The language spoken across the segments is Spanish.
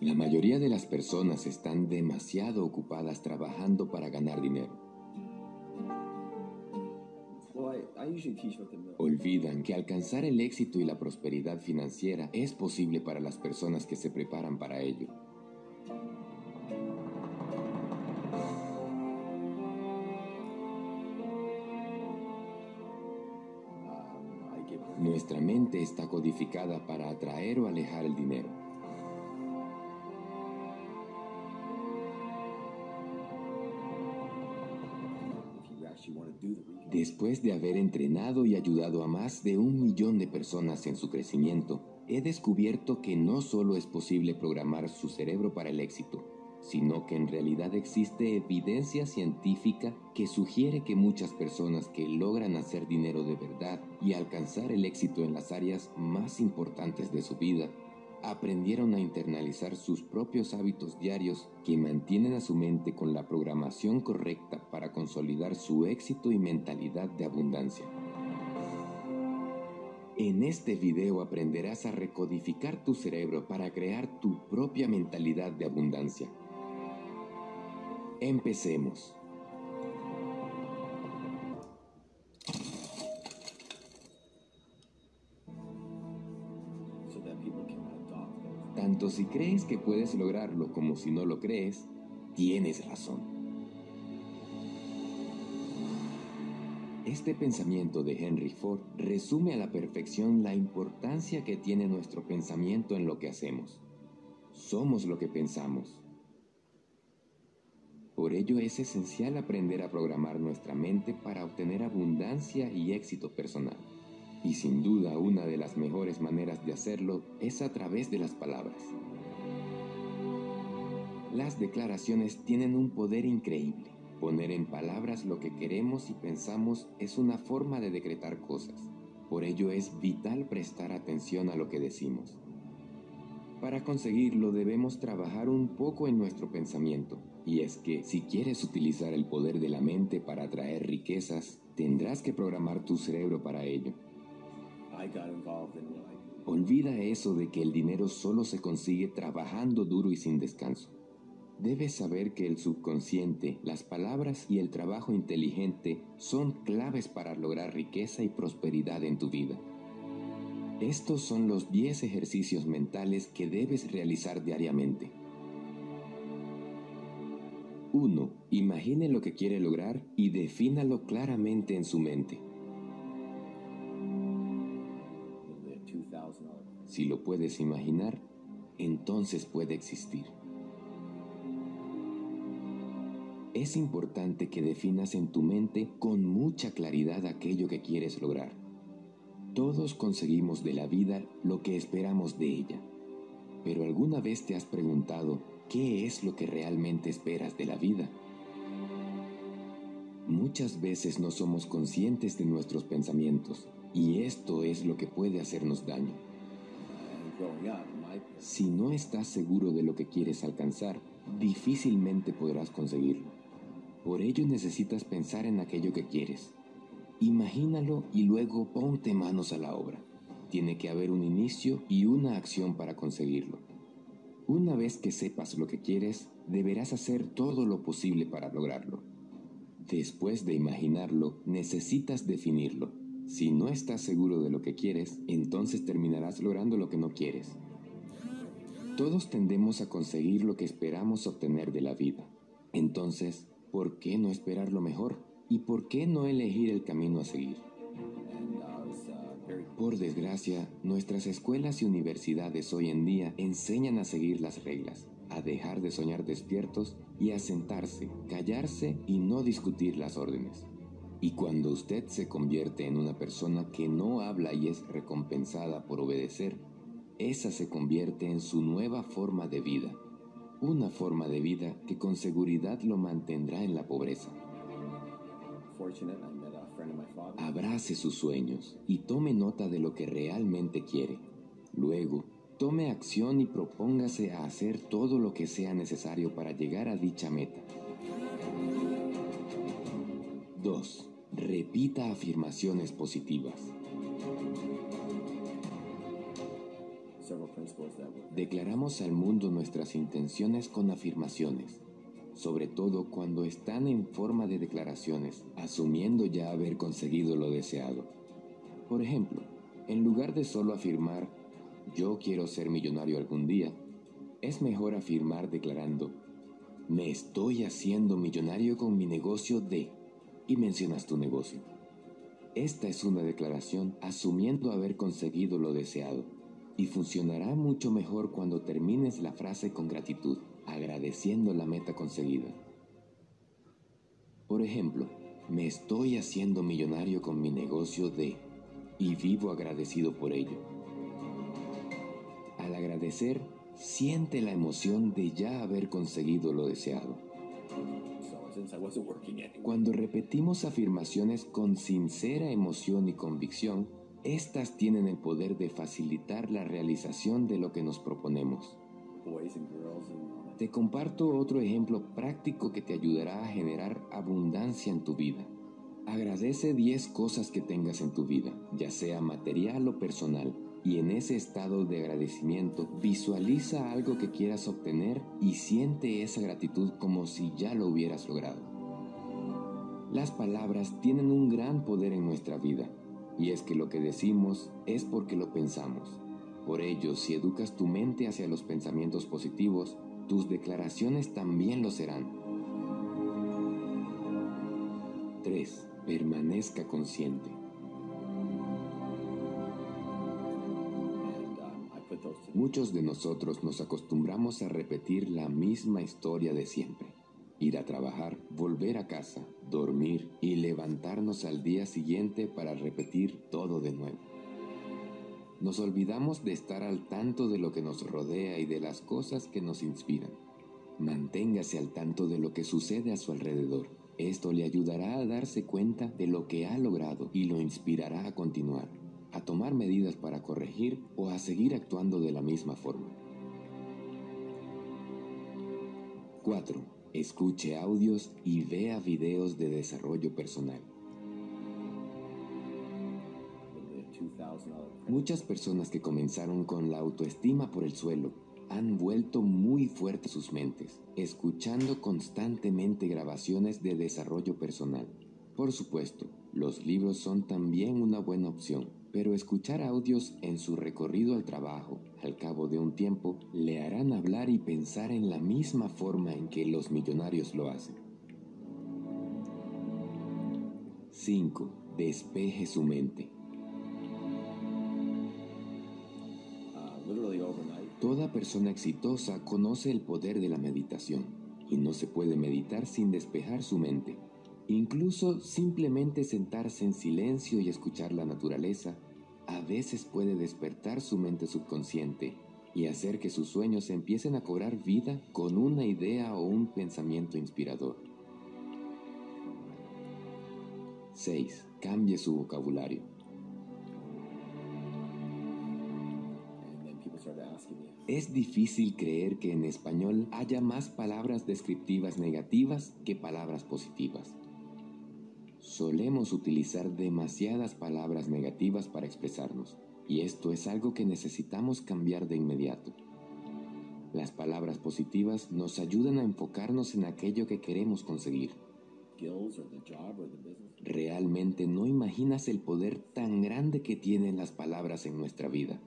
La mayoría de las personas están demasiado ocupadas trabajando para ganar dinero. Olvidan que alcanzar el éxito y la prosperidad financiera es posible para las personas que se preparan para ello. Nuestra mente está codificada para atraer o alejar el dinero. Después de haber entrenado y ayudado a más de un millón de personas en su crecimiento, he descubierto que no solo es posible programar su cerebro para el éxito, sino que en realidad existe evidencia científica que sugiere que muchas personas que logran hacer dinero de verdad y alcanzar el éxito en las áreas más importantes de su vida, aprendieron a internalizar sus propios hábitos diarios que mantienen a su mente con la programación correcta para consolidar su éxito y mentalidad de abundancia. En este video aprenderás a recodificar tu cerebro para crear tu propia mentalidad de abundancia. Empecemos. Tanto si crees que puedes lograrlo como si no lo crees, tienes razón. Este pensamiento de Henry Ford resume a la perfección la importancia que tiene nuestro pensamiento en lo que hacemos. Somos lo que pensamos. Por ello es esencial aprender a programar nuestra mente para obtener abundancia y éxito personal. Y sin duda una de las mejores maneras de hacerlo es a través de las palabras. Las declaraciones tienen un poder increíble. Poner en palabras lo que queremos y pensamos es una forma de decretar cosas. Por ello es vital prestar atención a lo que decimos. Para conseguirlo debemos trabajar un poco en nuestro pensamiento y es que si quieres utilizar el poder de la mente para atraer riquezas, tendrás que programar tu cerebro para ello. Olvida eso de que el dinero solo se consigue trabajando duro y sin descanso. Debes saber que el subconsciente, las palabras y el trabajo inteligente son claves para lograr riqueza y prosperidad en tu vida. Estos son los 10 ejercicios mentales que debes realizar diariamente. 1. Imagine lo que quiere lograr y defínalo claramente en su mente. Si lo puedes imaginar, entonces puede existir. Es importante que definas en tu mente con mucha claridad aquello que quieres lograr. Todos conseguimos de la vida lo que esperamos de ella, pero ¿alguna vez te has preguntado ¿Qué es lo que realmente esperas de la vida? Muchas veces no somos conscientes de nuestros pensamientos y esto es lo que puede hacernos daño. Si no estás seguro de lo que quieres alcanzar, difícilmente podrás conseguirlo. Por ello necesitas pensar en aquello que quieres. Imagínalo y luego ponte manos a la obra. Tiene que haber un inicio y una acción para conseguirlo. Una vez que sepas lo que quieres, deberás hacer todo lo posible para lograrlo. Después de imaginarlo, necesitas definirlo. Si no estás seguro de lo que quieres, entonces terminarás logrando lo que no quieres. Todos tendemos a conseguir lo que esperamos obtener de la vida. Entonces, ¿por qué no esperar lo mejor? ¿Y por qué no elegir el camino a seguir? Por desgracia, nuestras escuelas y universidades hoy en día enseñan a seguir las reglas, a dejar de soñar despiertos y a sentarse, callarse y no discutir las órdenes. Y cuando usted se convierte en una persona que no habla y es recompensada por obedecer, esa se convierte en su nueva forma de vida, una forma de vida que con seguridad lo mantendrá en la pobreza. Abrace sus sueños y tome nota de lo que realmente quiere. Luego, tome acción y propóngase a hacer todo lo que sea necesario para llegar a dicha meta. 2. Repita afirmaciones positivas. Declaramos al mundo nuestras intenciones con afirmaciones, sobre todo cuando están en forma de declaraciones, asumiendo ya haber conseguido lo deseado. Por ejemplo, en lugar de solo afirmar, yo quiero ser millonario algún día, es mejor afirmar declarando, me estoy haciendo millonario con mi negocio de, y mencionas tu negocio. Esta es una declaración asumiendo haber conseguido lo deseado y funcionará mucho mejor cuando termines la frase con gratitud, agradeciendo la meta conseguida. Por ejemplo, me estoy haciendo millonario con mi negocio de y vivo agradecido por ello. Al agradecer, siente la emoción de ya haber conseguido lo deseado. Cuando repetimos afirmaciones con sincera emoción y convicción, estas tienen el poder de facilitar la realización de lo que nos proponemos. Te comparto otro ejemplo práctico que te ayudará a generar abundancia en tu vida. Agradece 10 cosas que tengas en tu vida, ya sea material o personal, y en ese estado de agradecimiento visualiza algo que quieras obtener y siente esa gratitud como si ya lo hubieras logrado. Las palabras tienen un gran poder en nuestra vida, y es que lo que decimos es porque lo pensamos. Por ello, si educas tu mente hacia los pensamientos positivos, tus declaraciones también lo serán. 3. Permanezca consciente. Muchos de nosotros nos acostumbramos a repetir la misma historia de siempre. Ir a trabajar, volver a casa, dormir y levantarnos al día siguiente para repetir todo de nuevo. Nos olvidamos de estar al tanto de lo que nos rodea y de las cosas que nos inspiran. Manténgase al tanto de lo que sucede a su alrededor. Esto le ayudará a darse cuenta de lo que ha logrado y lo inspirará a continuar a tomar medidas para corregir o a seguir actuando de la misma forma. 4. Escuche audios y vea videos de desarrollo personal. Muchas personas que comenzaron con la autoestima por el suelo han vuelto muy fuertes sus mentes, escuchando constantemente grabaciones de desarrollo personal. Por supuesto, los libros son también una buena opción, pero escuchar audios en su recorrido al trabajo, al cabo de un tiempo, le harán hablar y pensar en la misma forma en que los millonarios lo hacen. 5. Despeje su mente. Toda persona exitosa conoce el poder de la meditación y no se puede meditar sin despejar su mente. Incluso simplemente sentarse en silencio y escuchar la naturaleza a veces puede despertar su mente subconsciente y hacer que sus sueños empiecen a cobrar vida con una idea o un pensamiento inspirador. 6. Cambie su vocabulario. Es difícil creer que en español haya más palabras descriptivas negativas que palabras positivas solemos utilizar demasiadas palabras negativas para expresarnos, y esto es algo que necesitamos cambiar de inmediato. Las palabras positivas nos ayudan a enfocarnos en aquello que queremos conseguir. Realmente no imaginas el poder tan grande que tienen las palabras en nuestra vida.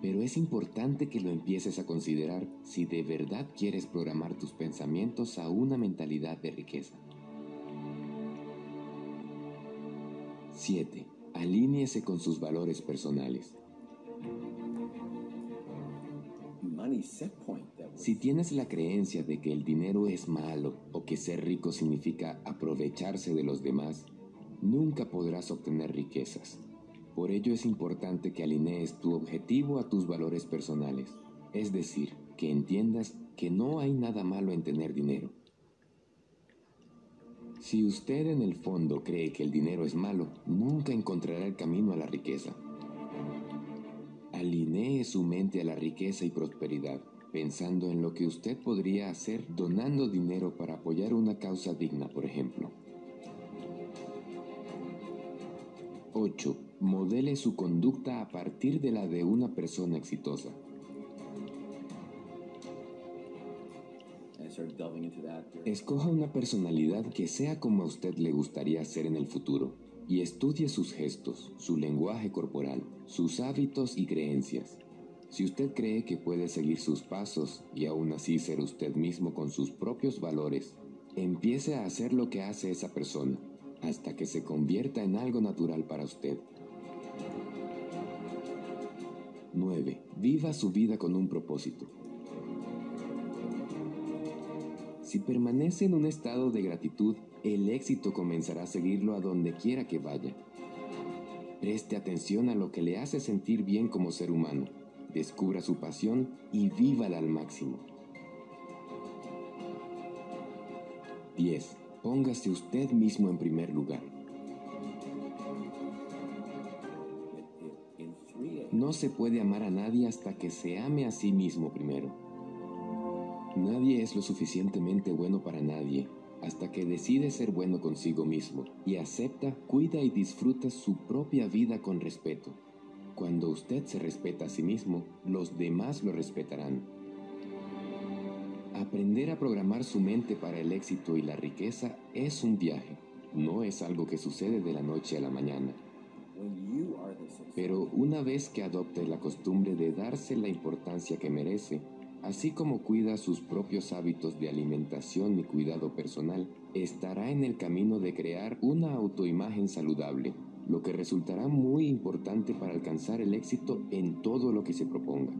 Pero es importante que lo empieces a considerar si de verdad quieres programar tus pensamientos a una mentalidad de riqueza. 7. Alíñese con sus valores personales. Si tienes la creencia de que el dinero es malo o que ser rico significa aprovecharse de los demás, nunca podrás obtener riquezas. Por ello es importante que alinees tu objetivo a tus valores personales, es decir, que entiendas que no hay nada malo en tener dinero si usted en el fondo cree que el dinero es malo, nunca encontrará el camino a la riqueza. Alinee su mente a la riqueza y prosperidad, pensando en lo que usted podría hacer donando dinero para apoyar una causa digna, por ejemplo. 8. modele su conducta a partir de la de una persona exitosa. Escoja una personalidad que sea como a usted le gustaría ser en el futuro y estudie sus gestos, su lenguaje corporal, sus hábitos y creencias. Si usted cree que puede seguir sus pasos y aún así ser usted mismo con sus propios valores, empiece a hacer lo que hace esa persona hasta que se convierta en algo natural para usted. 9. Viva su vida con un propósito. Si permanece en un estado de gratitud, el éxito comenzará a seguirlo a donde quiera que vaya. Preste atención a lo que le hace sentir bien como ser humano descubra su pasión y vívala al máximo. 10. Póngase usted mismo en primer lugar. No se puede amar a nadie hasta que se ame a sí mismo primero. Nadie es lo suficientemente bueno para nadie hasta que decide ser bueno consigo mismo y acepta, cuida y disfruta su propia vida con respeto. Cuando usted se respeta a sí mismo, los demás lo respetarán. Aprender a programar su mente para el éxito y la riqueza es un viaje, no es algo que sucede de la noche a la mañana. Pero una vez que adopte la costumbre de darse la importancia que merece, así como cuida sus propios hábitos de alimentación y cuidado personal, estará en el camino de crear una autoimagen saludable lo que resultará muy importante para alcanzar el éxito en todo lo que se proponga.